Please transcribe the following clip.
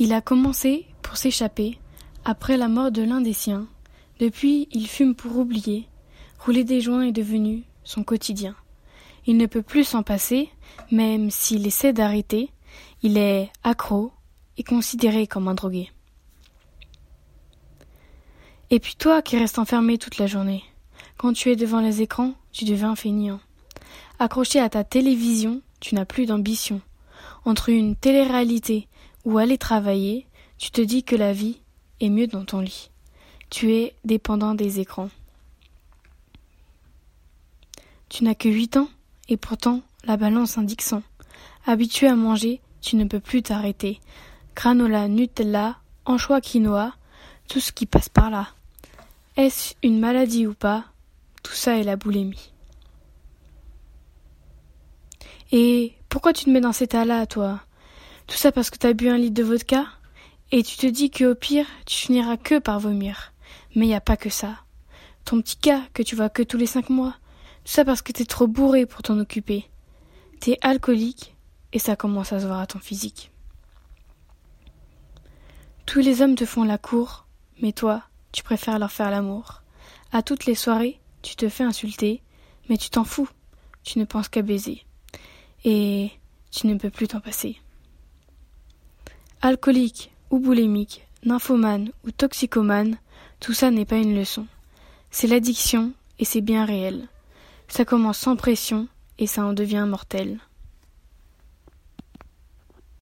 Il a commencé pour s'échapper après la mort de l'un des siens. Depuis, il fume pour oublier. Rouler des joints est devenu son quotidien. Il ne peut plus s'en passer, même s'il essaie d'arrêter. Il est accro et considéré comme un drogué. Et puis toi qui restes enfermé toute la journée, quand tu es devant les écrans, tu deviens feignant. Accroché à ta télévision, tu n'as plus d'ambition. Entre une télé-réalité ou aller travailler, tu te dis que la vie est mieux dans ton lit. Tu es dépendant des écrans. Tu n'as que huit ans, et pourtant la balance indique cent. Habitué à manger, tu ne peux plus t'arrêter. Granola, Nutella, anchois, quinoa, tout ce qui passe par là. Est-ce une maladie ou pas? Tout ça est la boulimie. Et pourquoi tu te mets dans cet état-là, toi? Tout ça parce que t'as bu un litre de vodka et tu te dis que au pire, tu finiras que par vomir. Mais y a pas que ça. Ton petit cas que tu vois que tous les cinq mois. Tout ça parce que t'es trop bourré pour t'en occuper. T'es alcoolique et ça commence à se voir à ton physique. Tous les hommes te font la cour, mais toi, tu préfères leur faire l'amour. À toutes les soirées, tu te fais insulter, mais tu t'en fous. Tu ne penses qu'à baiser. Et tu ne peux plus t'en passer. Alcoolique ou boulimique, nymphomane ou toxicomane, tout ça n'est pas une leçon. C'est l'addiction et c'est bien réel. Ça commence sans pression et ça en devient mortel.